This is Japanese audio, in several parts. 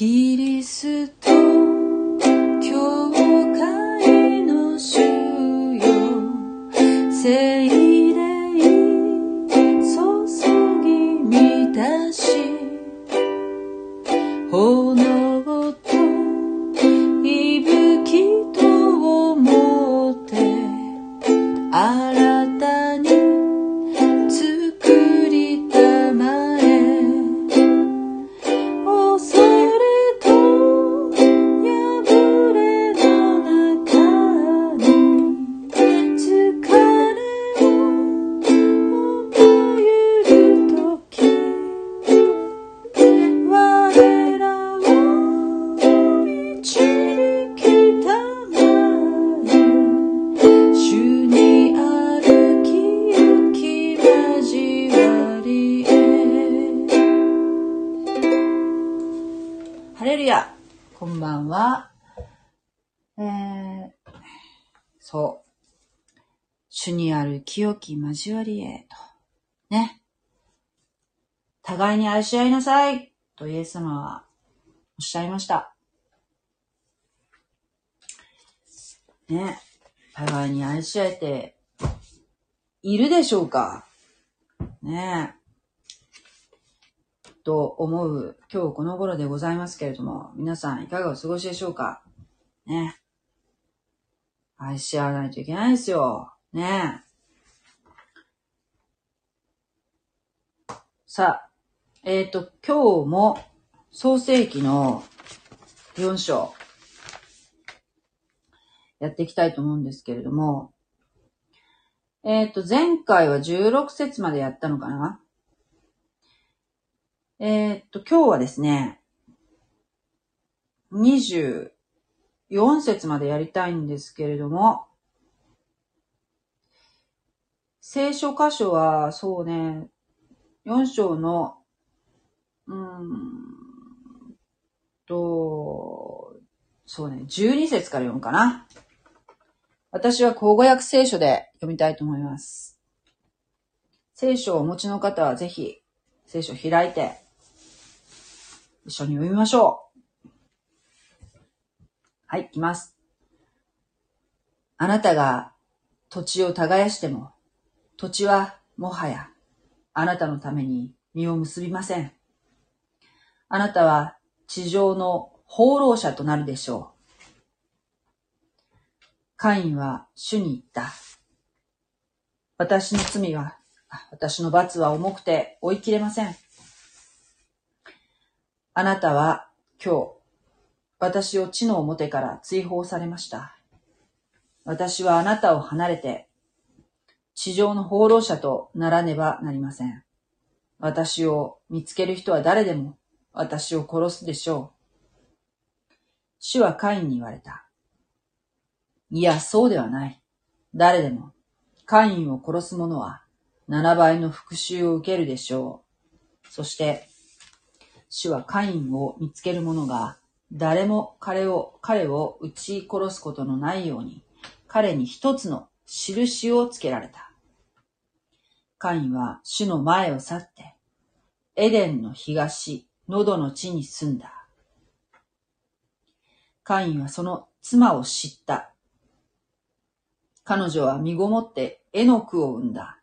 キリスト教会の主清き交わりへと。ね。互いに愛し合いなさいとイエス様はおっしゃいました。ね。互いに愛し合えているでしょうかねえ。と思う今日この頃でございますけれども、皆さんいかがお過ごしでしょうかね。愛し合わないといけないですよ。ねえさあ、えっ、と、今日も創世記の4章やっていきたいと思うんですけれども、えっ、と、前回は16節までやったのかな？えっ、と、今日はですね、24節までやりたいんですけれども、聖書箇所は、そうね、4章の、うーんと、そうね、12節から読むかな。私は口語訳聖書で読みたいと思います。聖書をお持ちの方はぜひ聖書を開いて一緒に読みましょう。はい、いきます。あなたが土地を耕しても、土地はもはやあなたのために実を結びません。あなたは地上の放浪者となるでしょう。カインは主に言った。私の罪は、私の罰は重くて追い切れません。あなたは今日、私を地の表から追放されました。私はあなたを離れて、地上の放浪者とならねばなりません。私を見つける人は誰でも私を殺すでしょう。主はカインに言われた。いや、そうではない。誰でも、カインを殺す者は、7倍の復讐を受けるでしょう。そして、主はカインを見つける者が、誰も彼を、彼を撃ち殺すことのないように、彼に一つの印をつけられた。カインは主の前を去って、エデンの東、喉の地に住んだ。カインはその妻を知った。彼女は身ごもってエノクを産んだ。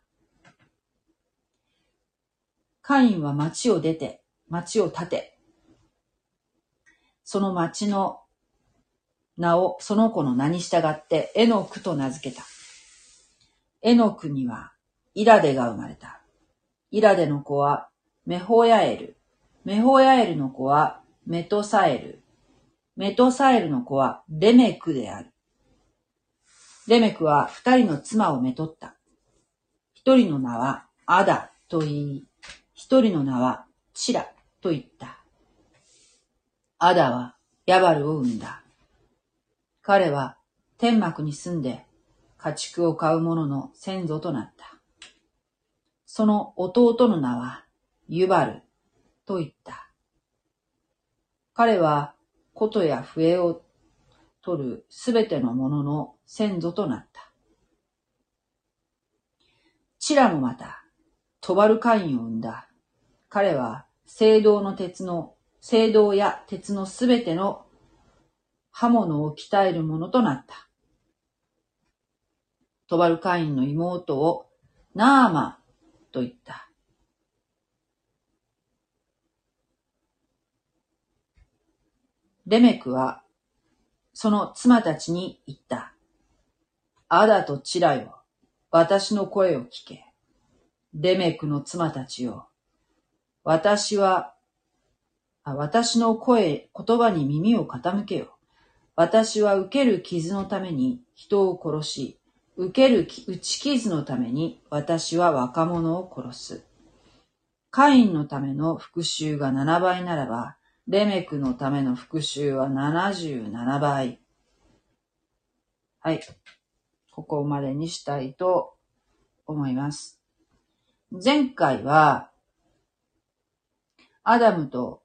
カインは町を出て、町を建て、その町の名をその子の名に従ってエノクと名付けた。エノクにはイラデが生まれた。イラデの子はメホヤエル。メホヤエルの子はメトサエル。メトサエルの子はレメクである。レメクは二人の妻をめとった。一人の名はアダと言い、一人の名はチラと言った。アダはヤバルを生んだ。彼は天幕に住んで家畜を飼う者の先祖となった。その弟の名はユバルと言った。彼は琴や笛を取るすべてのものの先祖となった。チラもまた、トバルカインを生んだ。彼は聖堂の鉄の聖堂や鉄のすべての刃物を鍛えるものとなった。トバルカインの妹をナーマと言った。レメクはその妻たちに言った。アダとチラよ、私の声を聞け。レメクの妻たちよ。私は、私の声、言葉に耳を傾けよ。私は受ける傷のために人を殺し、受ける打ち傷のために私は若者を殺す。カインのための復讐が7倍ならば、レメクのための復讐は77倍。はい。ここまでにしたいと思います。前回は、アダムと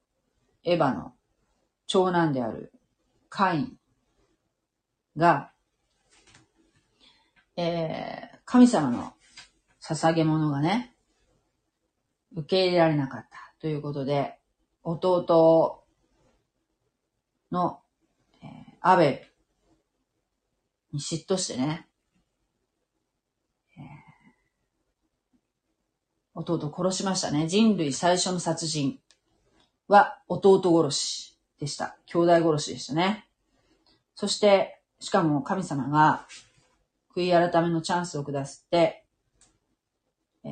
エヴァの長男であるカインが、えー、神様の捧げ物がね、受け入れられなかったということで、弟の、えー、アベに嫉妬してね、えー、弟殺しましたね。人類最初の殺人は弟殺しでした。兄弟殺しでしたね。そして、しかも神様が悔い改めのチャンスを下すって、えー、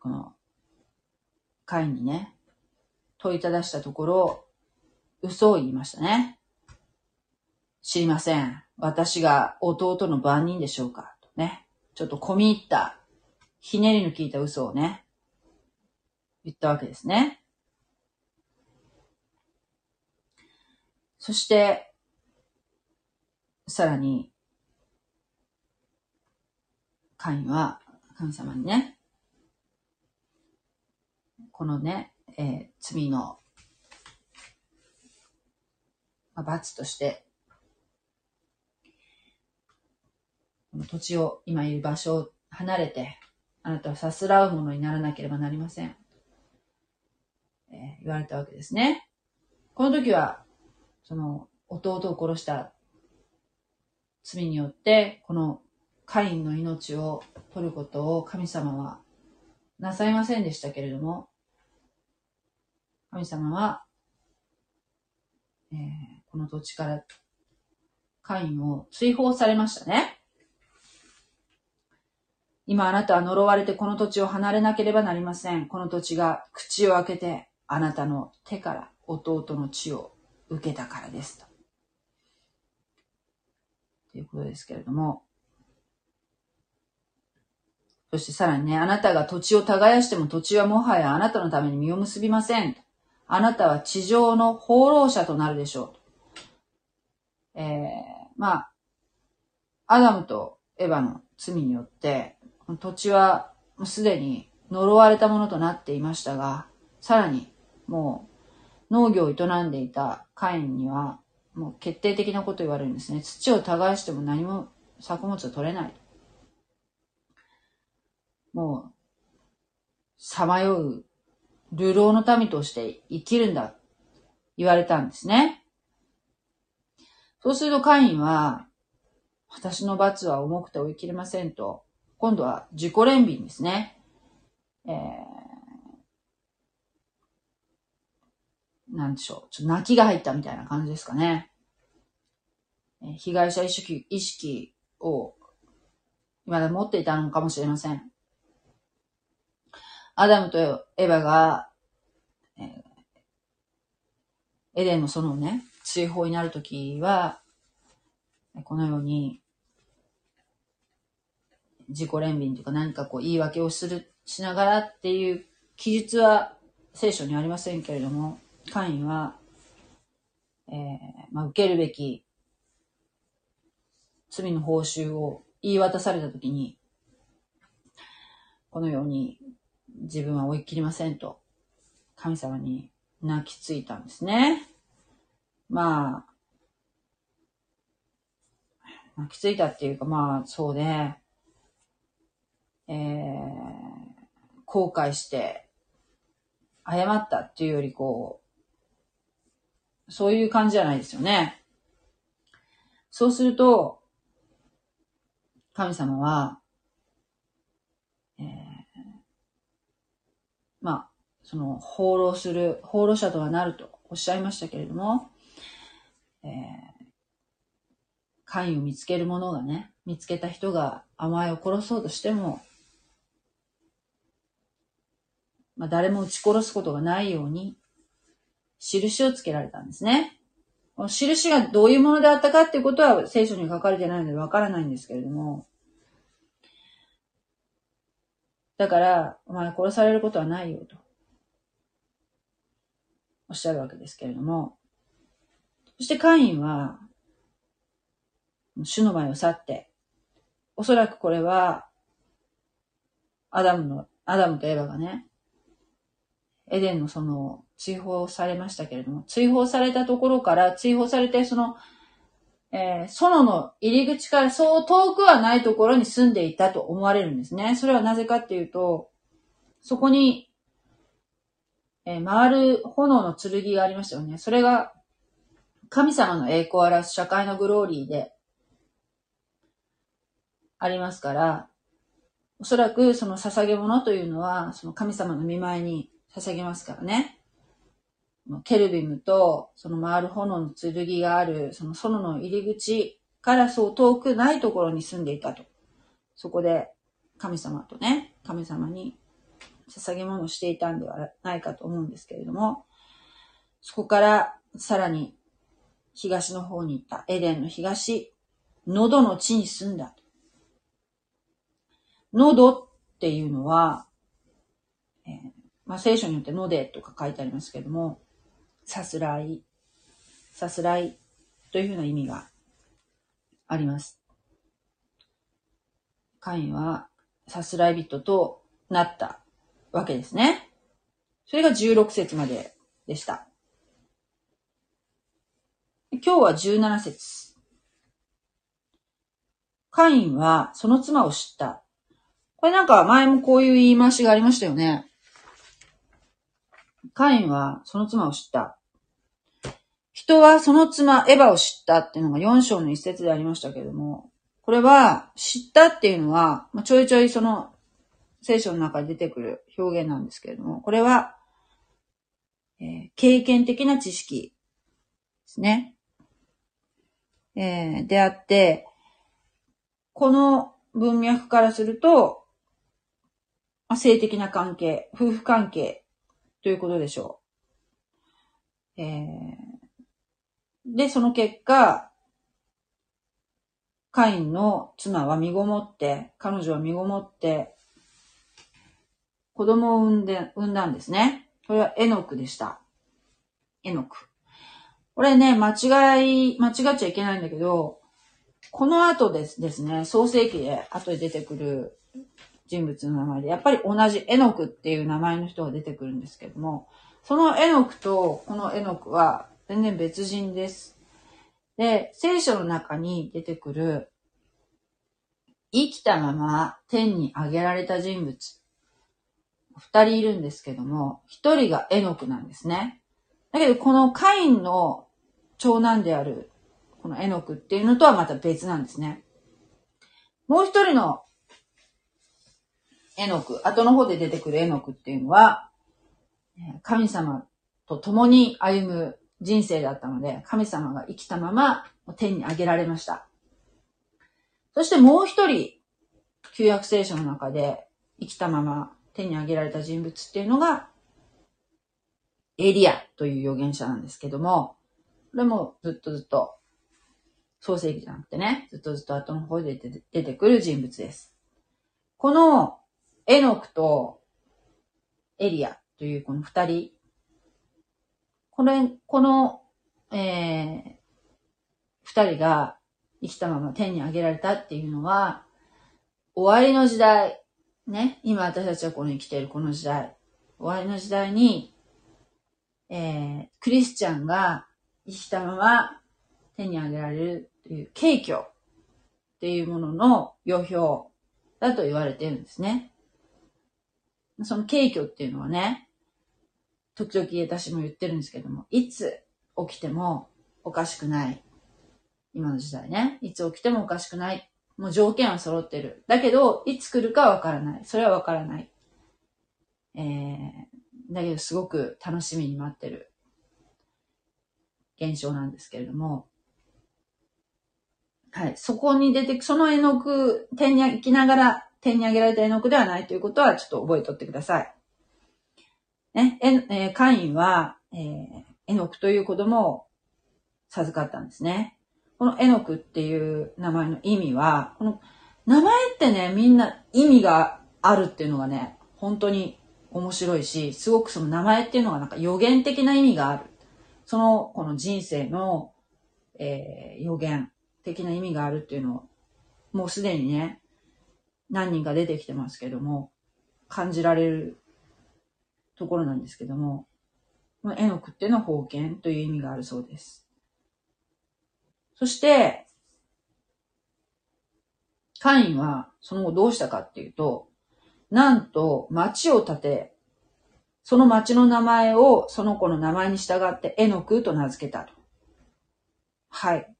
この、会にね、問いただしたところ、嘘を言いましたね。知りません。私が弟の番人でしょうかとね。ちょっと込み入った、ひねりの効いた嘘をね、言ったわけですね。そして、さらに、カインは神様にね、このね、えー、罪の、まあ、罰として、この土地を、今いる場所を離れて、あなたはさすらうものにならなければなりません。えー、言われたわけですね。この時は、その、弟を殺した罪によって、このカインの命を取ることを神様はなさいませんでしたけれども、神様は、えー、この土地からカインを追放されましたね。今あなたは呪われてこの土地を離れなければなりません。この土地が口を開けてあなたの手から弟の血を受けたからですと。ということですけれども。そしてさらにね、あなたが土地を耕しても土地はもはやあなたのために実を結びません。あなたは地上の放浪者となるでしょう。えー、まあ、アダムとエヴァの罪によって、土地はもうすでに呪われたものとなっていましたが、さらにもう農業を営んでいたカインにはもう決定的なこと言われるんですね。土を耕しても何も作物を取れない。もう、さまよう、流浪の民として生きるんだ、言われたんですね。そうするとカインは、私の罰は重くて追い切れませんと、今度は自己憐憫ですね。えー、なんでしょう。ちょっと泣きが入ったみたいな感じですかね。え被害者意識意識を今で持っていたのかもしれません。アダムとエヴァが、えー、エデンの園をね、追放になるときは、このように、自己憐憫とか何かこう言い訳をする、しながらっていう記述は聖書にありませんけれども、カインは、えー、まあ、受けるべき罪の報酬を言い渡されたときに、このように自分は追い切りませんと、神様に泣きついたんですね。まあ、泣きついたっていうかまあそうで、えー、後悔して、謝ったっていうよりこう、そういう感じじゃないですよね。そうすると、神様は、えー、まあ、その、放浪する、放浪者とはなるとおっしゃいましたけれども、えー、神を見つける者がね、見つけた人が甘えを殺そうとしても、まあ、誰も撃ち殺すことがないように、印をつけられたんですね。この印がどういうものであったかっていうことは聖書に書かれてないのでわからないんですけれども、だから、お前殺されることはないよと、おっしゃるわけですけれども、そしてカインは、主の前を去って、おそらくこれは、アダムの、アダムとエヴァがね、エデンのその、追放されましたけれども、追放されたところから、追放されて、その、えー、園の入り口からそう遠くはないところに住んでいたと思われるんですね。それはなぜかっていうと、そこに、えー、回る炎の剣がありましたよね。それが、神様の栄光を表す社会のグローリーで、ありますから、おそらくその捧げ物というのは、その神様の見舞いに捧げますからね。ケルビムとその回る炎の剣がある、その園の入り口からそう遠くないところに住んでいたと。そこで神様とね、神様に捧げ物をしていたんではないかと思うんですけれども、そこからさらに東の方に行った、エデンの東、喉の地に住んだ。喉っていうのは、えー、まあ、聖書によってのでとか書いてありますけれども、さすらい、さすらいというふうな意味があります。カインはさすらい人となったわけですね。それが16節まででした。今日は17節カインはその妻を知った。これなんか前もこういう言い回しがありましたよね。カインはその妻を知った。人はその妻エヴァを知ったっていうのが4章の一節でありましたけれども、これは知ったっていうのは、まあ、ちょいちょいその聖書の中に出てくる表現なんですけれども、これは、えー、経験的な知識ですね。えー、であって、この文脈からすると、性的な関係、夫婦関係ということでしょう。えー、で、その結果、カインの妻は身ごもって、彼女は身ごもって、子供を産んで、産んだんですね。これはエノクでした。エノク。これね、間違い、間違っちゃいけないんだけど、この後ですですね、創世記で後で出てくる人物の名前で、やっぱり同じエノクっていう名前の人が出てくるんですけども、そのエノクとこのエノクは全然別人です。で、聖書の中に出てくる生きたまま天に上げられた人物、二人いるんですけども、一人がエノクなんですね。だけど、このカインの長男である、このエノクっていうのとはまた別なんですね。もう一人のエノク、後の方で出てくるエノクっていうのは、神様と共に歩む人生だったので、神様が生きたまま天に上げられました。そしてもう一人、旧約聖書の中で生きたまま天に上げられた人物っていうのが、エリアという預言者なんですけども、これもずっとずっと、創世記じゃなくてね、ずっとずっと後の方で出てくる人物です。このエノクとエリアというこの二人。これ、この、えー、二人が生きたまま天に上げられたっていうのは、終わりの時代、ね、今私たちはこの生きているこの時代、終わりの時代に、えー、クリスチャンが生きたまま天に上げられるという景挙っていうものの予表だと言われてるんですね。その軽挙っていうのはね、時々私も言ってるんですけども、いつ起きてもおかしくない。今の時代ね。いつ起きてもおかしくない。もう条件は揃ってる。だけど、いつ来るかわからない。それはわからない。えー、だけどすごく楽しみに待ってる現象なんですけれども、はい。そこに出てく、その絵の具、天に行きながら天に上げられた絵の具ではないということはちょっと覚えておってください。ね、え、えー、カインは、えー、エノクという子供を授かったんですね。このエノクっていう名前の意味は、この名前ってね、みんな意味があるっていうのがね、本当に面白いし、すごくその名前っていうのがなんか予言的な意味がある。その、この人生の、えー、予言的な意味があるっていうのを、もうすでにね、何人か出てきてますけども、感じられるところなんですけども、この絵の句ってのは封建という意味があるそうです。そして、カインはその後どうしたかっていうと、なんと町を建て、その町の名前をその子の名前に従って絵の句と名付けたと。はい。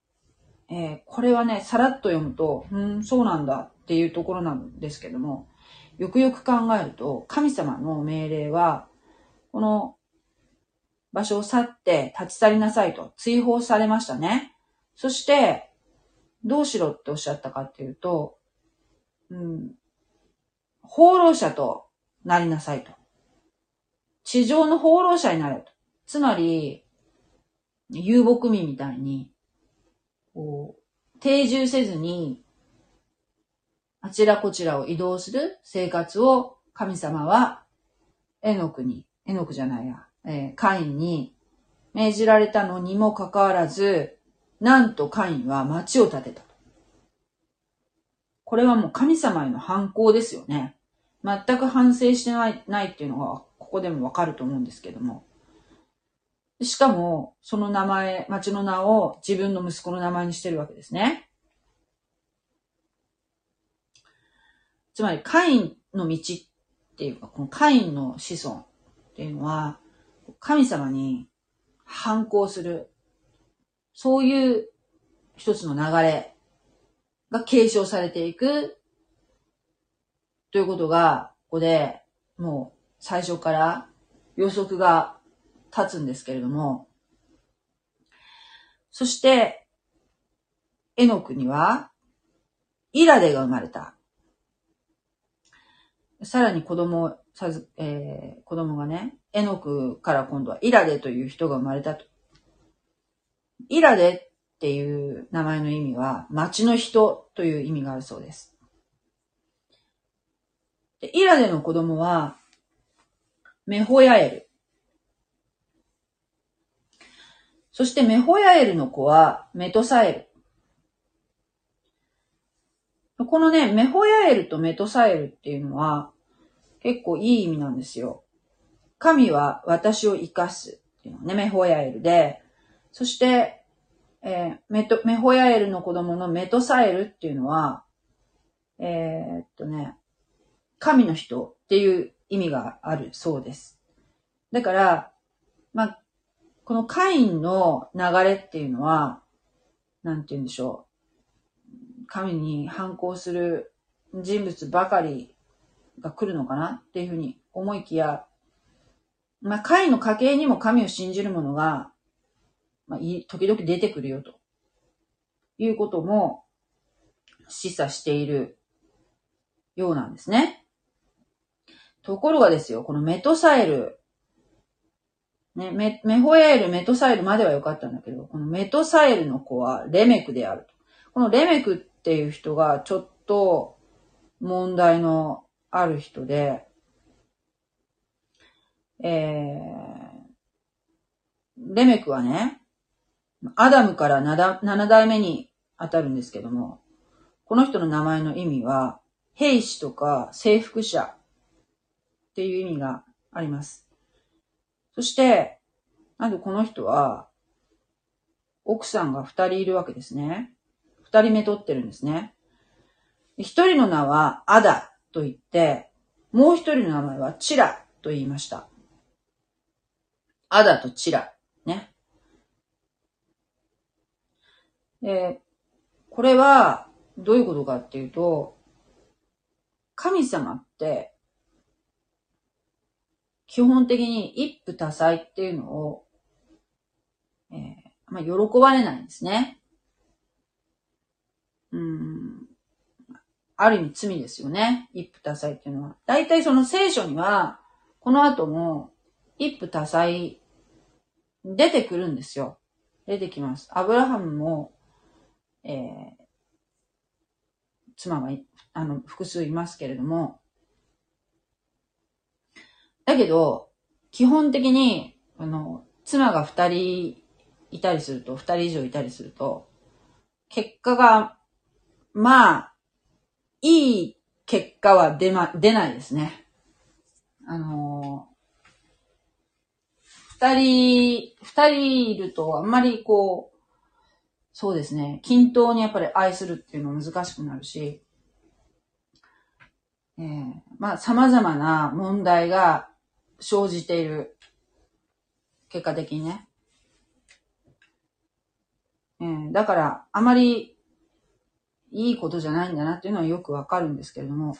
えー、これはね、さらっと読むと、うん、そうなんだっていうところなんですけども、よくよく考えると、神様の命令は、この場所を去って立ち去りなさいと追放されましたね。そして、どうしろっておっしゃったかっていうと、うん、放浪者となりなさいと。地上の放浪者になれと。つまり、遊牧民みたいに、こう、定住せずに、あちらこちらを移動する生活を神様は、エノクに、エノクじゃないや、えー、カインに命じられたのにもかかわらず、なんとカインは町を建てた。これはもう神様への反抗ですよね。全く反省してないないっていうのが、ここでもわかると思うんですけども。しかも、その名前、町の名を自分の息子の名前にしてるわけですね。つまり、カインの道っていうか、このカインの子孫っていうのは、神様に反抗する、そういう一つの流れが継承されていくということが、ここでもう最初から予測が立つんですけれども、そして、エノクには、イラデが生まれた。さらに子供さず、えー、子供がね、エノクから今度はイラデという人が生まれたと。イラデっていう名前の意味は、町の人という意味があるそうです。でイラデの子供は、メホヤエル。そしてメホヤエルの子はメトサエル。このね、メホヤエルとメトサエルっていうのは結構いい意味なんですよ。神は私を生かすっていうのね、メホヤエルで、そして、えー、メト、メホヤエルの子供のメトサエルっていうのは、えー、っとね、神の人っていう意味があるそうです。だから、まあ、このカインの流れっていうのは、なんて言うんでしょう。神に反抗する人物ばかりが来るのかなっていうふうに思いきや、まあ、カインの家系にも神を信じる者が、まあ、時々出てくるよということも示唆しているようなんですね。ところがですよ、このメトサエルね、メ、メホエール、メトサイルまでは良かったんだけど、このメトサイルの子はレメクであると。このレメクっていう人がちょっと問題のある人で、えー、レメクはね、アダムから7代目に当たるんですけども、この人の名前の意味は、兵士とか征服者っていう意味があります。そして、なんでこの人は、奥さんが二人いるわけですね。二人目取ってるんですね。一人の名はアダと言って、もう一人の名前はチラと言いました。アダとチラ。ね。で、これは、どういうことかっていうと、神様って、基本的に一夫多妻っていうのを、えー、まあ、喜ばれないんですね。うん。ある意味罪ですよね。一夫多妻っていうのは。大体その聖書には、この後も、一夫多妻、出てくるんですよ。出てきます。アブラハムも、えー、妻が、あの、複数いますけれども、だけど、基本的に、あの、妻が二人いたりすると、二人以上いたりすると、結果が、まあ、いい結果は出ま、出ないですね。あの二人、二人いるとあんまりこう、そうですね、均等にやっぱり愛するっていうの難しくなるし、えー、まあ様々な問題が生じている。結果的にね。えー、だから、あまりいいことじゃないんだなっていうのはよくわかるんですけれども。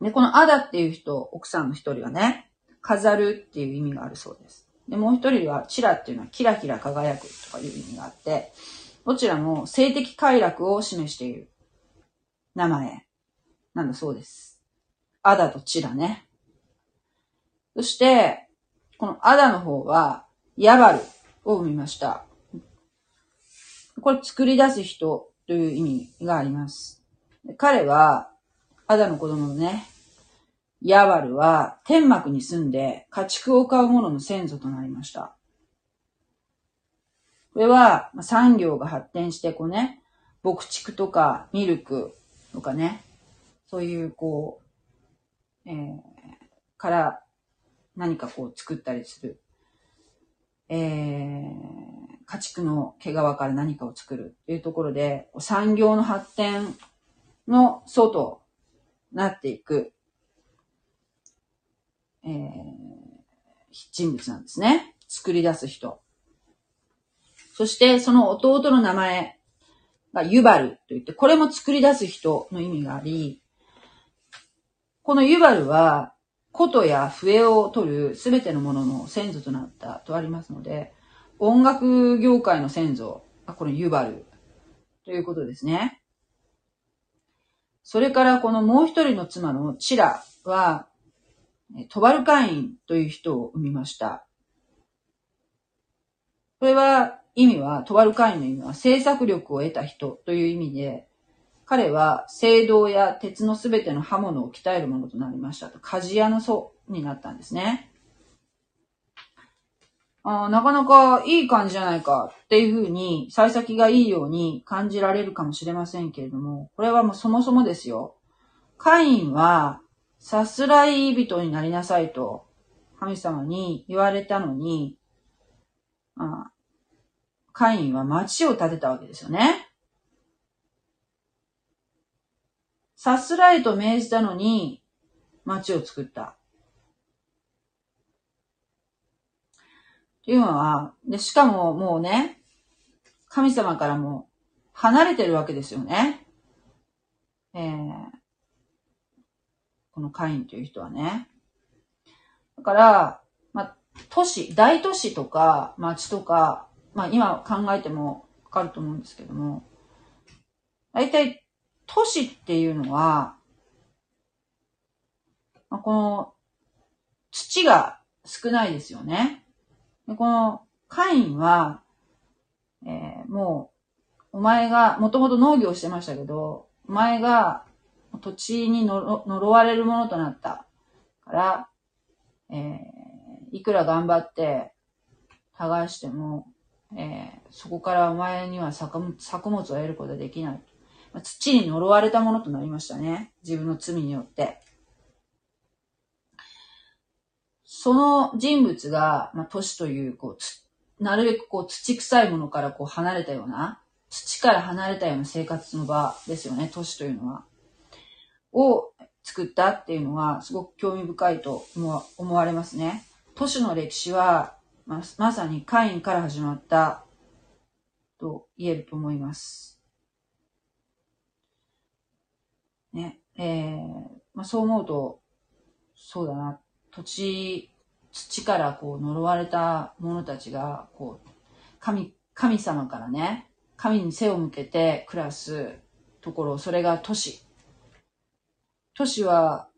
で、このアダっていう人、奥さんの一人はね、飾るっていう意味があるそうです。で、もう一人はチラっていうのはキラキラ輝くとかいう意味があって、どちらも性的快楽を示している名前なんだそうです。アダとチラね。そして、このアダの方は、ヤバルを生みました。これ作り出す人という意味があります。彼は、アダの子供のね、ヤバルは天幕に住んで家畜を飼う者の先祖となりました。これは産業が発展して、こうね、牧畜とかミルクとかね、そういうこう、えー、から何かこう作ったりする。えー、家畜の毛皮から何かを作るっていうところで、産業の発展の外なっていく、えー、人物なんですね。作り出す人。そして、その弟の名前がユバルといって、これも作り出す人の意味があり、このユバルは、琴や笛を取るすべてのものの先祖となったとありますので、音楽業界の先祖がこのユバルということですね。それからこのもう一人の妻のチラは、トバルカインという人を生みました。これは意味は、トバルカインの意味は制作力を得た人という意味で、彼は聖堂や鉄のすべての刃物を鍛えるものとなりましたと、鍛冶屋の祖になったんですね。あなかなかいい感じじゃないかっていうふうに、幸先がいいように感じられるかもしれませんけれども、これはもうそもそもですよ。カインは、さすらい人になりなさいと、神様に言われたのに、あカインは町を建てたわけですよね。さすらいと命じたのに、町を作った。っていうのは、で、しかももうね、神様からも離れてるわけですよね。えー、このカインという人はね。だから、まあ、都市、大都市とか町とか、まあ今考えてもわかると思うんですけども、大体都市っていうのは、まあ、この土が少ないですよね。でこのカインは、えー、もう、お前が、もともと農業してましたけど、お前が土地に呪われるものとなったから、えー、いくら頑張って耕しても、えー、そこからお前には作物を得ることができない。土に呪われたものとなりましたね。自分の罪によって。その人物が、まあ、都市という、こう、つなるべくこう、土臭いものからこう、離れたような、土から離れたような生活の場ですよね、都市というのは。を作ったっていうのは、すごく興味深いと思われますね。都市の歴史は、ままさにカインから始まったと言えると思います。ね、えー、まあ、そう思うと、そうだな、土地、土からこう呪われた者たちが、こう、神、神様からね、神に背を向けて暮らすところ、それが都市。都市は、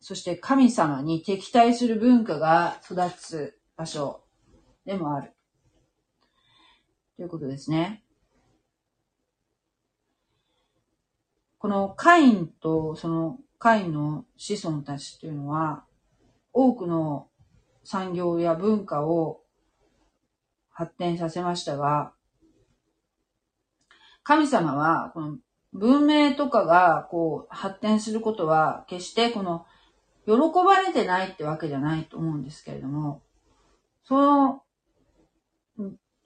そして神様に敵対する文化が育つ場所でもある。ということですね。このカインとそのカインの子孫たちというのは、多くの産業や文化を発展させましたが、神様は、この文明とかがこう発展することは決してこの喜ばれてないってわけじゃないと思うんですけれども、その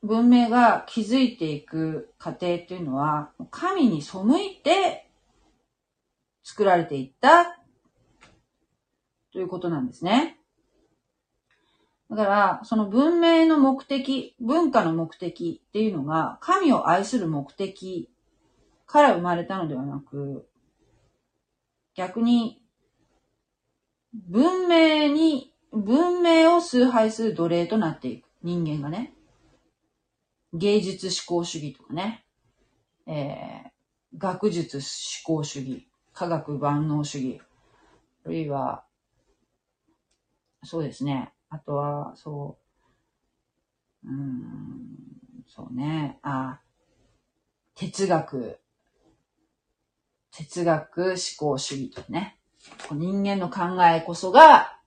文明が築いていく過程っていうのは、神に背いて作られていったということなんですね。だから、その文明の目的、文化の目的っていうのが、神を愛する目的から生まれたのではなく、逆に、文明に、文明を崇拝する奴隷となっていく。人間がね。芸術思考主義とかね。えー、学術思考主義。科学万能主義。あるいは、そうですね。あとは、そう、うん、そうね。あ、哲学。哲学思考主義とね。人間の考えこそが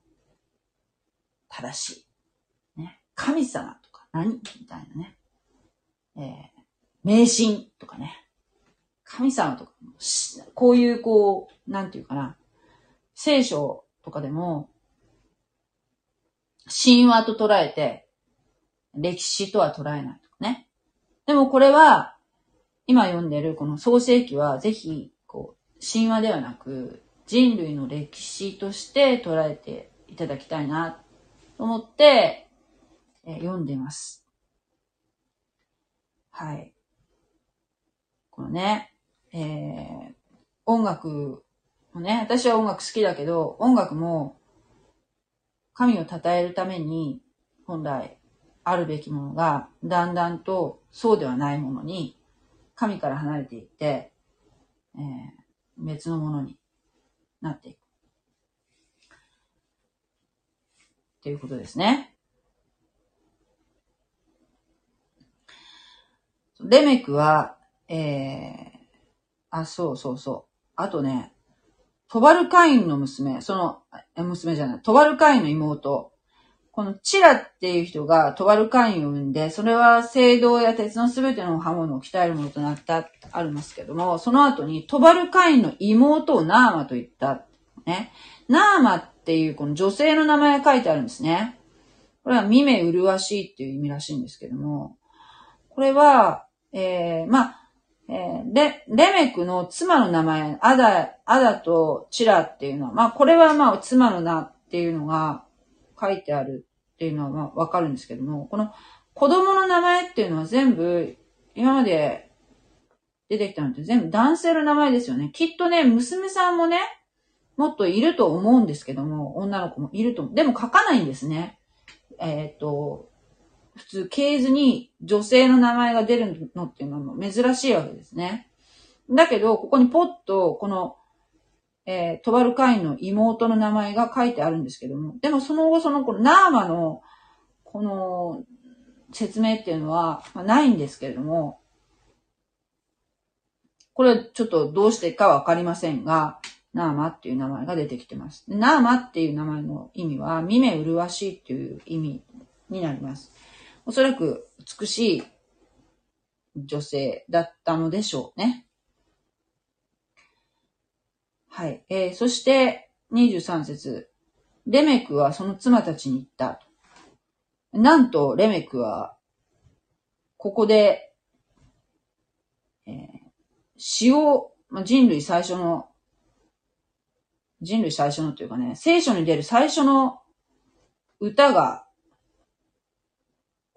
正しい。ね。神様とか何みたいなね。えー、迷信とかね。神様とか、こういうこう、なんていうかな。聖書とかでも、神話と捉えて、歴史とは捉えないとかね。でもこれは、今読んでるこの創世記は、ぜひ、こう、神話ではなく、人類の歴史として捉えていただきたいな、と思って、え読んでます。はい。このね、えー、音楽もね、私は音楽好きだけど、音楽も神を称えるために本来あるべきものがだんだんとそうではないものに神から離れていって、えー、別のものになっていく。っていうことですね。レメクは、えー、あ、そうそうそう。あとね、トバルカインの娘、その、娘じゃない、トバルカインの妹、このチラっていう人がトバルカインを産んで、それは聖堂や鉄のすべての刃物を鍛えるものとなった、ありますけども、その後にトバルカインの妹をナーマと言った。ね。ナーマっていうこの女性の名前が書いてあるんですね。これは見目麗しいっていう意味らしいんですけども、これは、えー、まあ、えー、レ、レメクの妻の名前、アダ、アダとチラっていうのは、まあこれはまあ妻の名っていうのが書いてあるっていうのはまあわかるんですけども、この子供の名前っていうのは全部今まで出てきたのって全部男性の名前ですよね。きっとね、娘さんもね、もっといると思うんですけども、女の子もいると思う。でも書かないんですね。えっ、と、普通、系図に女性の名前が出るのっていうのも珍しいわけですね。だけど、ここにポッと、この、えー、トバルカインの妹の名前が書いてあるんですけども、でもその後、その、このナーマの、この、説明っていうのは、まあ、ないんですけれども、これちょっとどうしてかわかりませんが、ナーマっていう名前が出てきてます。ナーマっていう名前の意味は、見目麗しいっていう意味になります。おそらく美しい女性だったのでしょうね。はい。えー、そして、23節レメクはその妻たちに言った。なんと、レメクは、ここで、えー、詩を、まあ、人類最初の、人類最初のというかね、聖書に出る最初の歌が、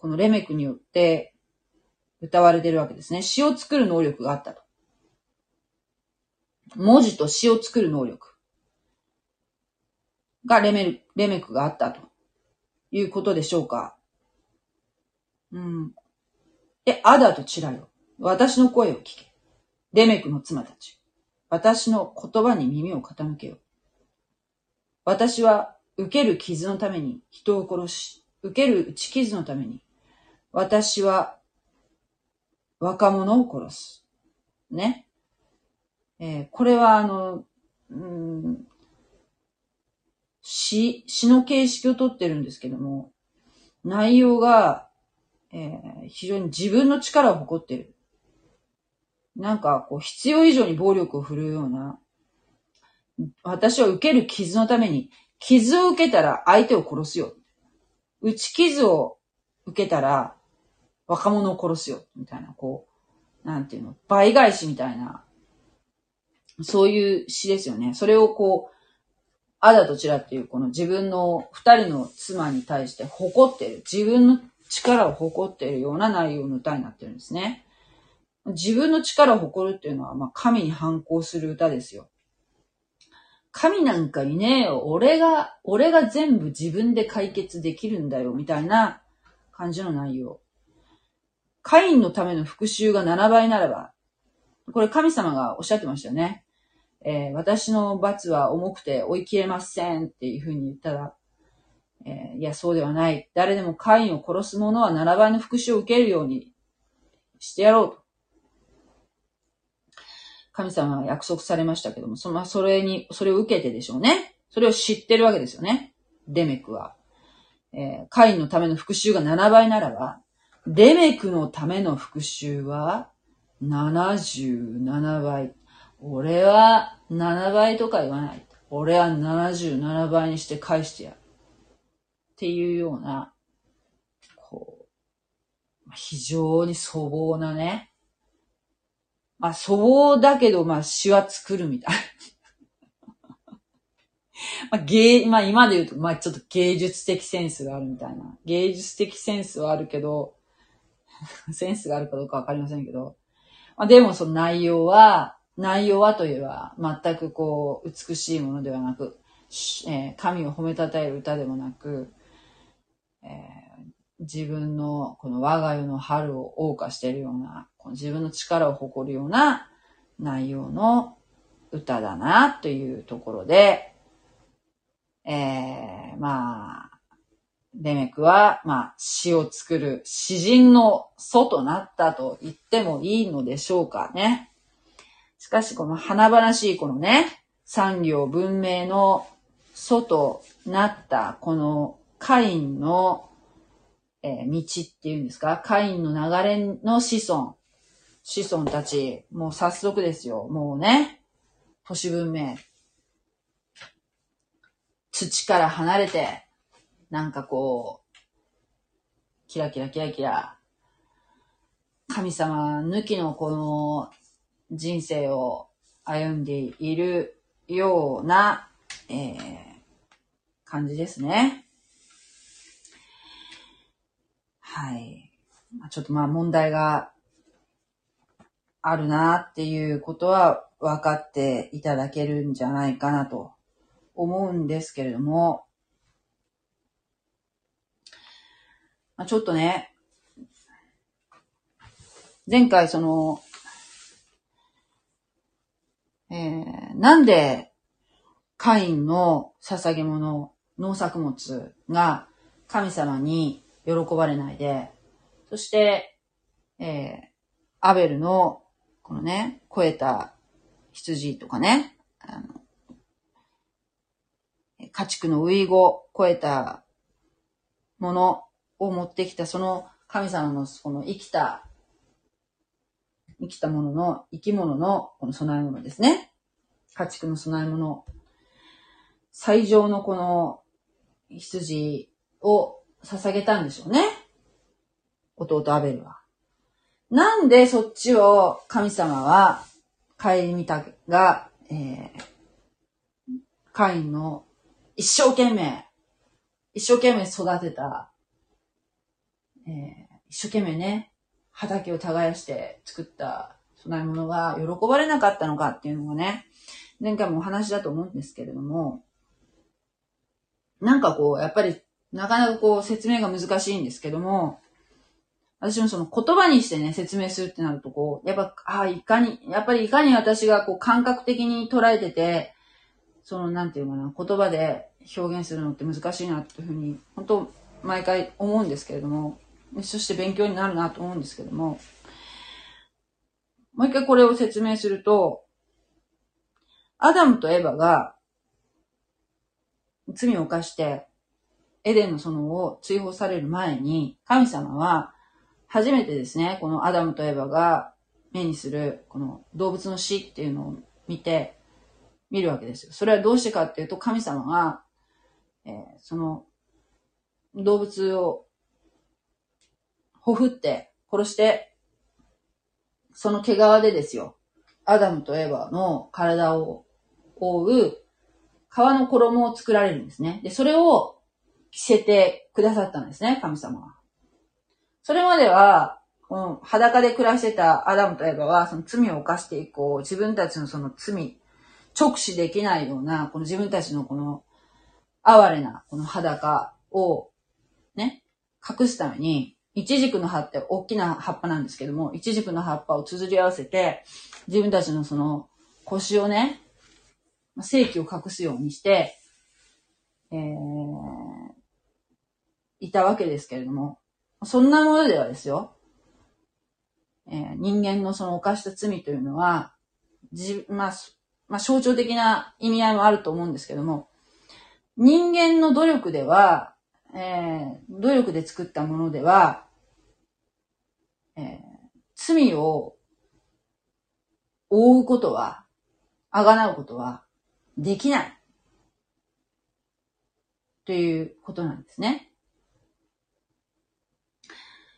このレメクによって歌われてるわけですね。詩を作る能力があったと。文字と詩を作る能力がレメレメクがあったということでしょうか。うん。え、アダとチラよ。私の声を聞け。レメクの妻たち。私の言葉に耳を傾けよ。私は受ける傷のために人を殺し、受ける打ち傷のために、私は若者を殺す。ね。えー、これはあの、うん、詩、詩の形式をとってるんですけども、内容が、えー、非常に自分の力を誇ってる。なんか、こう、必要以上に暴力を振るうような、私は受ける傷のために、傷を受けたら相手を殺すよ。打ち傷を受けたら若者を殺すよ。みたいな、こう、なんていうの、倍返しみたいな、そういう詩ですよね。それをこう、アダとチラっていうこの自分の二人の妻に対して誇ってる。自分の力を誇っているような内容の歌になってるんですね。自分の力を誇るっていうのは、まあ、神に反抗する歌ですよ。神なんかいねえよ。俺が、俺が全部自分で解決できるんだよ。みたいな感じの内容。カインのための復讐が7倍ならば、これ神様がおっしゃってましたよね。えー、私の罰は重くて追い切れませんっていうふうに言ったら、えー、いや、そうではない。誰でもカインを殺す者は7倍の復讐を受けるようにしてやろうと。神様は約束されましたけども、その、それに、それを受けてでしょうね。それを知ってるわけですよね。デメクは。えー、カインのための復讐が7倍ならば、デメクのための復讐は77倍。俺は7倍とか言わない。俺は77倍にして返してやる。っていうような、こう、非常に粗暴なね、まあ、粗暴だけど、まあ、詩は作るみたい。まあ、芸、まあ、今で言うと、まあ、ちょっと芸術的センスがあるみたいな。芸術的センスはあるけど、センスがあるかどうかわかりませんけど。まあ、でも、その内容は、内容はといえば、全くこう、美しいものではなく、えー、神を褒めたたえる歌でもなく、えー、自分のこの我が世の春を謳歌しているような、この自分の力を誇るような内容の歌だなというところで、えー、まあ、デメクは、まあ、詩を作る詩人の祖となったと言ってもいいのでしょうかね。しかし、この華々しいこのね、産業文明の祖となったこのカインの、えー、道っていうんですか？カインの流れの子孫。子孫たち、もう早速ですよ。もうね、都市文明。土から離れて、なんかこう、キラキラキラキラ、神様抜きのこの人生を歩んでいるような、えー、感じですね。はい。ちょっとまあ問題があるなっていうことは分かっていただけるんじゃないかなと思うんですけれども、まあ、ちょっとね、前回その、えー、なんでカインの捧げ物、農作物が神様に喜ばれないで、そして、えー、アベルのこのね、肥えた羊とかね、あの、家畜のウイゴ、肥えたものを持ってきた、その神様のこの生きた、生きたものの、生き物のこの供え物ですね。家畜の供え物。最上のこの羊を捧げたんでしょうね。弟アベルは。なんでそっちを神様は、帰り見たが、えー、カインの一生懸命、一生懸命育てた、えー、一生懸命ね、畑を耕して作った供え物が喜ばれなかったのかっていうのがね、前回もお話だと思うんですけれども、なんかこう、やっぱり、なかなかこう、説明が難しいんですけども、私もその言葉にしてね、説明するってなるとこう、やっぱ、ああ、いかに、やっぱりいかに私がこう感覚的に捉えてて、その、なんていうかな、言葉で表現するのって難しいなっていうふうに、本当毎回思うんですけれども、そして勉強になるなと思うんですけども、もう一回これを説明すると、アダムとエバが罪を犯して、エデンの園を追放される前に、神様は初めてですね、このアダムとエバが目にする、この動物の死っていうのを見て、見るわけですよ。それはどうしてかっていうと、神様が、えー、その、動物を、ほふって殺して、その毛皮でですよ、アダムとエバの体を覆う皮の衣を作られるんですね。で、それを着せてくださったんですね、神様は。それまでは、うん、裸で暮らしてたアダムとエバは、その罪を犯して以降、自分たちのその罪、直視できないような、この自分たちのこの、哀れな、この裸を、ね、隠すために、イチジクの葉って大きな葉っぱなんですけども、イチジクの葉っぱを綴り合わせて、自分たちのその腰をね、正規を隠すようにして、えー、いたわけですけれども、そんなものではですよ、えー、人間のその犯した罪というのは、じ、まあ、まあ、象徴的な意味合いもあると思うんですけども、人間の努力では、えー、努力で作ったものでは、えー、罪を覆うことは、あがなうことはできない。ということなんですね。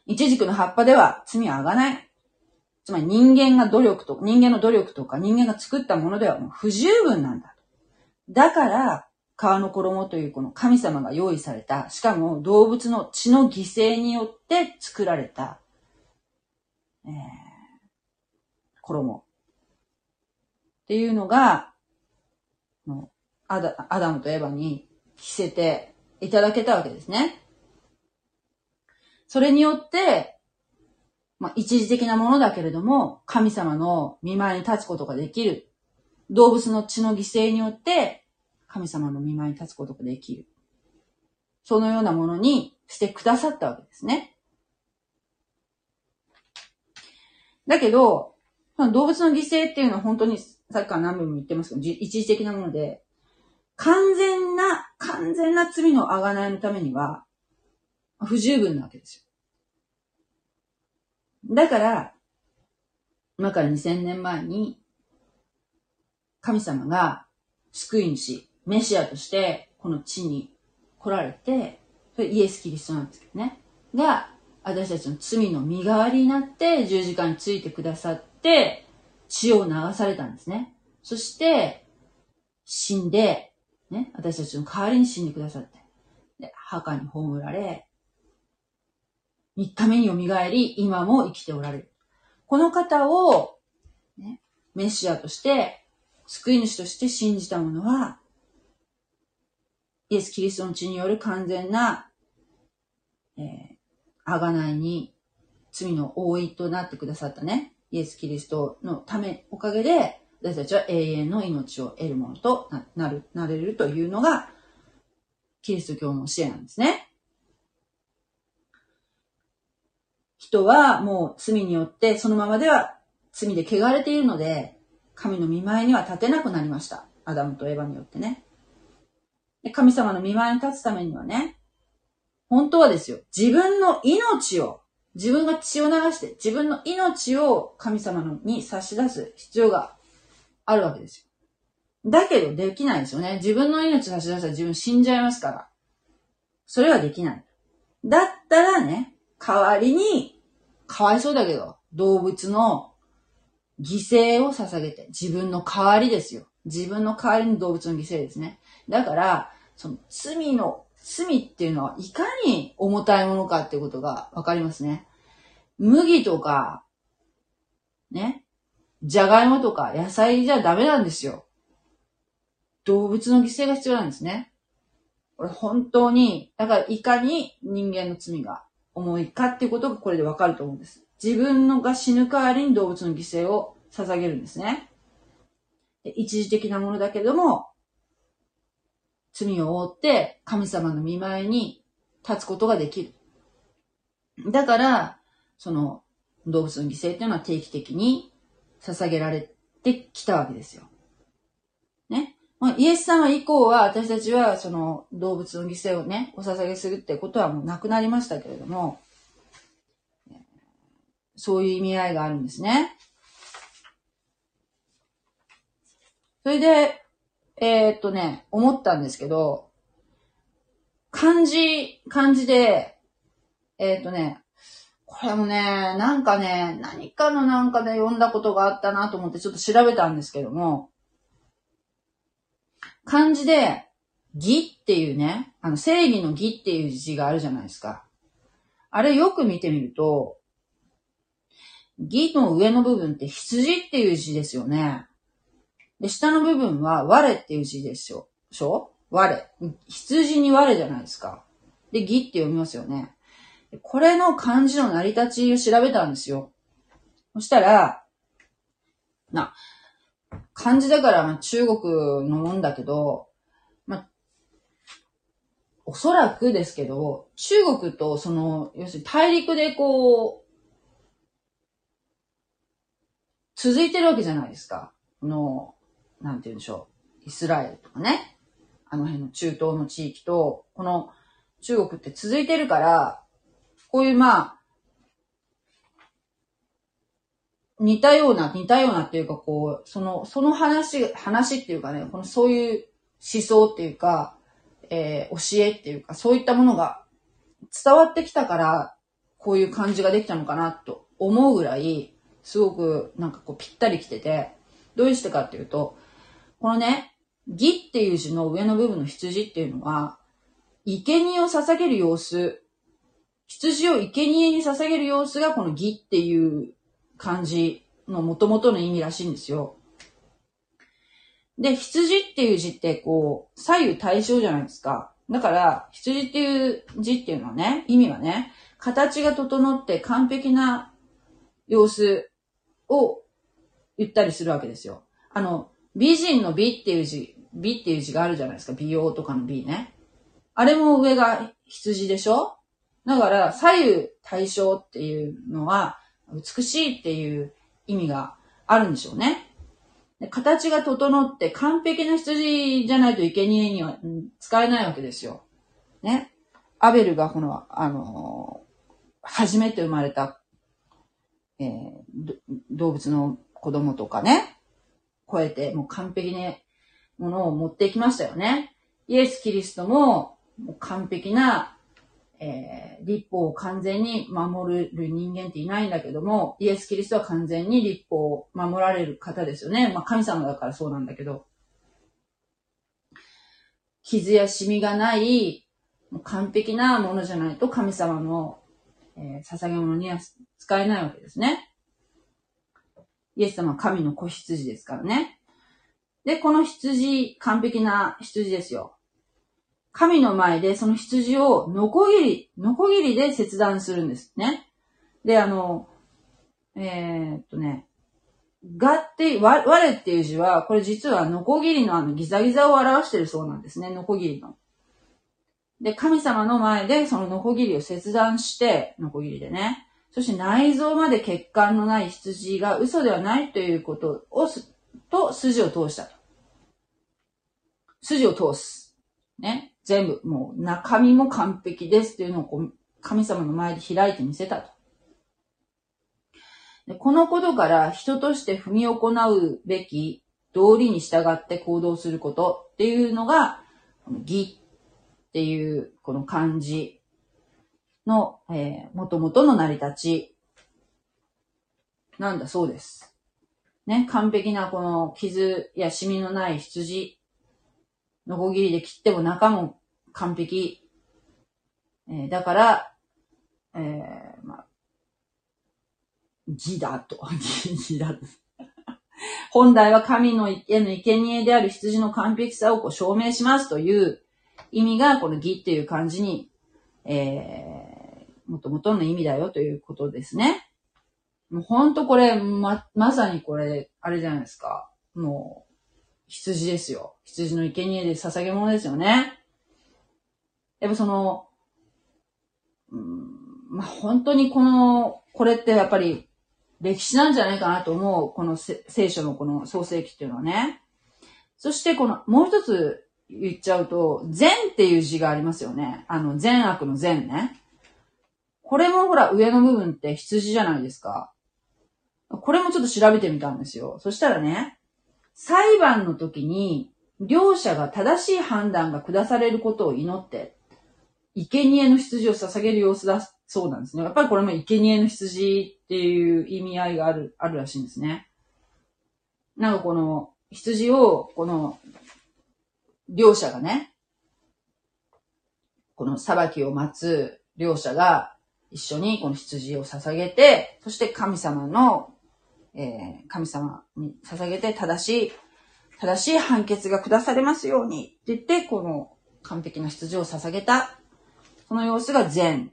イチジクの葉っぱでは罪はあがない。つまり人間が努力と、人間の努力とか人間が作ったものではもう不十分なんだ。だから、皮の衣というこの神様が用意された、しかも動物の血の犠牲によって作られた、えー、衣。っていうのが、アダアダムとエヴァに着せていただけたわけですね。それによって、まあ、一時的なものだけれども、神様の見舞いに立つことができる。動物の血の犠牲によって、神様の見舞いに立つことができる。そのようなものにしてくださったわけですね。だけど、動物の犠牲っていうのは本当に、さっきから何分も言ってますけど、一時的なもので、完全な、完全な罪のあがないのためには、不十分なわけですよ。だから、今から2000年前に、神様が救い主、メシアとして、この地に来られて、それイエス・キリストなんですけどね。が、私たちの罪の身代わりになって十字架についてくださって、血を流されたんですね。そして、死んで、ね、私たちの代わりに死んでくださって、で、墓に葬られ、3日目に蘇り、今も生きておられる。この方を、ね、メシアとして、救い主として信じた者は、イエス・キリストの血による完全な、えー、贖いに、罪の覆いとなってくださったね、イエス・キリストのため、おかげで、私たちは永遠の命を得るものとなる、なれるというのが、キリスト教の教えなんですね。人はもう罪によってそのままでは罪で汚れているので、神の見舞いには立てなくなりました。アダムとエヴァによってね。神様の見舞いに立つためにはね、本当はですよ、自分の命を、自分が血を流して、自分の命を神様に差し出す必要があるわけですよ。だけどできないですよね。自分の命差し出したら自分死んじゃいますから。それはできない。だったらね、代わりにかわいそうだけど、動物の犠牲を捧げて、自分の代わりですよ。自分の代わりに動物の犠牲ですね。だから、その罪の、罪っていうのはいかに重たいものかっていうことがわかりますね。麦とか、ね、じゃがいもとか野菜じゃダメなんですよ。動物の犠牲が必要なんですね。これ本当に、だからいかに人間の罪が重いかっていうことがこれでわかると思うんです。自分のが死ぬ代わりに動物の犠牲を捧げるんですね。一時的なものだけども、罪を負って神様の見舞いに立つことができる。だから、その動物の犠牲っていうのは定期的に捧げられてきたわけですよ。ね。イエス様以降は私たちはその動物の犠牲をね、お捧げするってことはもうなくなりましたけれども、そういう意味合いがあるんですね。それで、えー、っとね、思ったんですけど、漢字、漢字で、えー、っとね、これもね、なんかね、何かのなんかで読んだことがあったなと思ってちょっと調べたんですけども、漢字で、義っていうね、あの、正義の義っていう字があるじゃないですか。あれよく見てみると、義の上の部分って羊っていう字ですよね。で、下の部分は我っていう字ですよ。しょ？我。羊に我じゃないですか。で、義って読みますよね。これの漢字の成り立ちを調べたんですよ。そしたら、な、漢字だから中国のもんだけど、まおそらくですけど、中国とその、要するに大陸でこう、続いてるわけじゃないですか。の、なんて言うんでしょう。イスラエルとかね。あの辺の中東の地域と、この中国って続いてるから、こういうまあ、似たような、似たようなっていうか、こう、その、その話、話っていうかね、このそういう思想っていうか、えー、教えっていうか、そういったものが伝わってきたから、こういう感じができたのかなと思うぐらい、すごくなんかこうぴったりきてて、どうしてかっていうと、このね、義っていう字の上の部分の羊っていうのは、生贄を捧げる様子、羊を生贄に捧げる様子がこの義っていう漢字の元々の意味らしいんですよ。で、羊っていう字ってこう、左右対称じゃないですか。だから、羊っていう字っていうのはね、意味はね、形が整って完璧な様子を言ったりするわけですよ。あの、美人の美っていう字、美っていう字があるじゃないですか。美容とかの美ね。あれも上が羊でしょ？だから、左右対称っていうのは、美しいっていう意味があるんでしょうね。形が整って完璧な羊じゃないと生贄には使えないわけですよ。ね？アベルがこの、あの、初めて生まれた、えー、動物の子供とかね、超えて、もう完璧なものを持ってきましたよね。イエス・キリストも、も完璧なえー、立法を完全に守る人間っていないんだけども、イエス・キリストは完全に立法を守られる方ですよね。まあ神様だからそうなんだけど。傷やシミがない、もう完璧なものじゃないと神様の、えー、捧げ物には使えないわけですね。イエス様は神の子羊ですからね。で、この羊、完璧な羊ですよ。神の前でその羊をノコギリ、ノコギリで切断するんですね。で、あの、えー、っとね、がって、わ、我っていう字は、これ実はノコギリのあのギザギザを表してるそうなんですね、ノコギリの。で、神様の前でそのノコギリを切断して、ノコギリでね。そして内臓まで血管のない羊が嘘ではないということをす、と筋を通したと。筋を通す。ね。全部、もう中身も完璧ですっていうのをこう神様の前で開いてみせたと。でこのことから人として踏み行うべき道理に従って行動することっていうのが、義っていうこの漢字の、えー、元々の成り立ちなんだそうです。ね、完璧なこの傷やシミのない羊のこぎりで切っても中も完璧えーだから、えーまあ、義だと。義だと。本来は神のへの生贄である羊の完璧さをこう証明しますという意味が、この義っていう漢字に、え、もともとの意味だよということですね。もうほんとこれ、ま、まさにこれ、あれじゃないですか。もう、羊ですよ。羊の生贄で捧げ物ですよね。やっぱその、うん、まあ、本当にこの、これってやっぱり歴史なんじゃないかなと思う、この聖書のこの創世記っていうのはね。そしてこの、もう一つ言っちゃうと、善っていう字がありますよね。あの、善悪の善ね。これもほら、上の部分って羊じゃないですか。これもちょっと調べてみたんですよ。そしたらね、裁判の時に、両者が正しい判断が下されることを祈って、生贄の羊を捧げる様子だそうなんですね。やっぱりこれも生贄の羊っていう意味合いがある、あるらしいんですね。なんかこの羊を、この、両者がね、この裁きを待つ両者が一緒にこの羊を捧げて、そして神様の、えー神様に捧げて正しい、正しい判決が下されますようにって言って、この完璧な羊を捧げた、その様子が善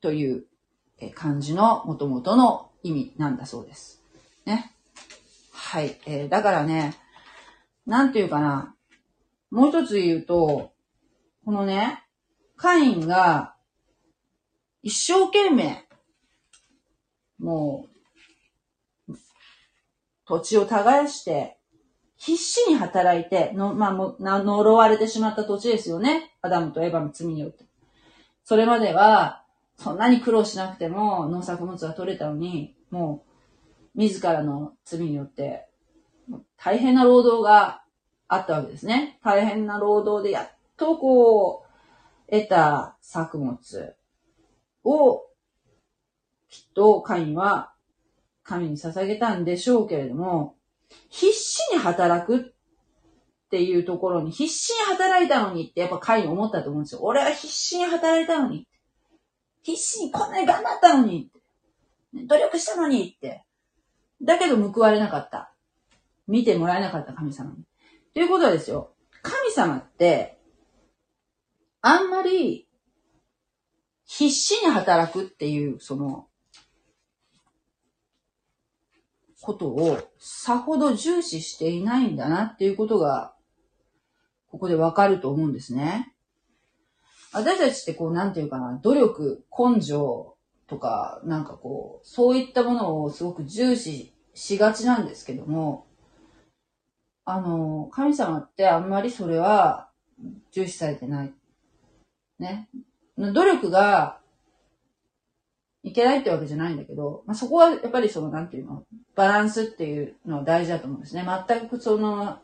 という漢字の元々の意味なんだそうです。ね。はい。えーだからね、なんていうかな、もう一つ言うと、このね、カインが一生懸命、もう、土地を耕して、必死に働いて、の、まあ、もう、呪われてしまった土地ですよね。アダムとエヴァの罪によって。それまでは、そんなに苦労しなくても農作物が取れたのに、もう、自らの罪によって、大変な労働があったわけですね。大変な労働でやっとこう、得た作物を、きっとカインは神に捧げたんでしょうけれども、必死に働くっていうところに、必死に働いたのにってやっぱカイン思ったと思うんですよ。俺は必死に働いたのに。必死にこんなに頑張ったのに。努力したのにって。だけど報われなかった。見てもらえなかった神様に。ということはですよ。神様って、あんまり、必死に働くっていう、その、ことをさほど重視していないんだなっていうことが、ここでわかると思うんですね。私たちってこう、なんていうかな、努力、根性とか、なんかこう、そういったものをすごく重視しがちなんですけども、あの、神様ってあんまりそれは重視されてない。ね。努力がいけないってわけじゃないんだけど、まあ、そこはやっぱりその、なんていうの、バランスっていうのは大事だと思うんですね。全くその、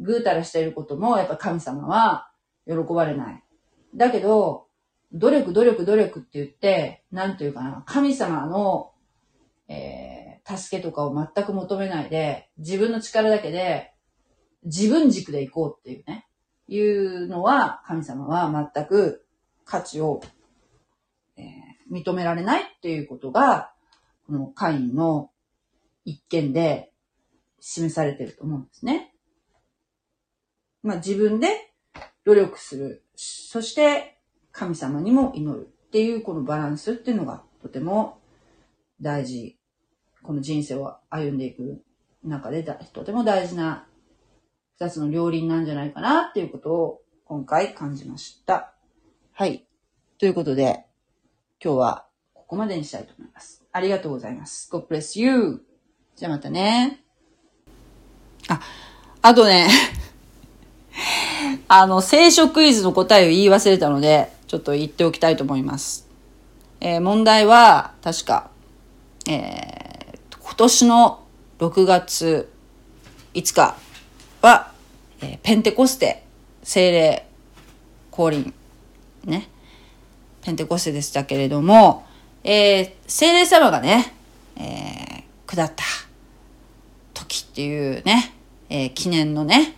ぐうたらしていることも、やっぱ神様は喜ばれない。だけど、努力、努力、努力って言って、なんていうかな、神様の、えー、助けとかを全く求めないで、自分の力だけで、自分軸で行こうっていうね、いうのは、神様は全く価値を、えー認められないっていうことが、この会員の一件で示されてると思うんですね。まあ自分で努力する。そして神様にも祈るっていうこのバランスっていうのがとても大事。この人生を歩んでいく中でだとても大事な二つの両輪なんじゃないかなっていうことを今回感じました。はい。ということで、今日はここまでにしたいと思います。ありがとうございます。God bless you! じゃあまたね。あ、あとね、あの、聖書クイズの答えを言い忘れたので、ちょっと言っておきたいと思います。えー問題は、確か、えー今年の6月5日は、えーペンテコステ、精霊降臨、ね。ペンテコステでしたけれども、えー、聖霊様がね、えー下った時っていうね、えー記念のね、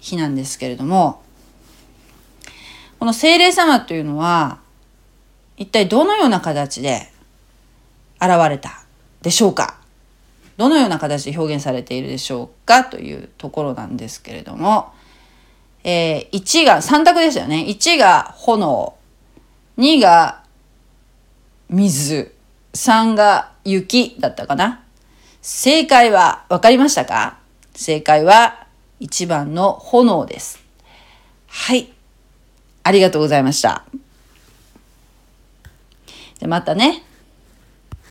日なんですけれども、この聖霊様というのは、一体どのような形で現れたでしょうか？どのような形で表現されているでしょうか？というところなんですけれども、えー、1が3択ですよね。1が炎、2が水、3が雪だったかな。正解は分かりましたか？正解は1番の炎です。はい。ありがとうございました。でまたね、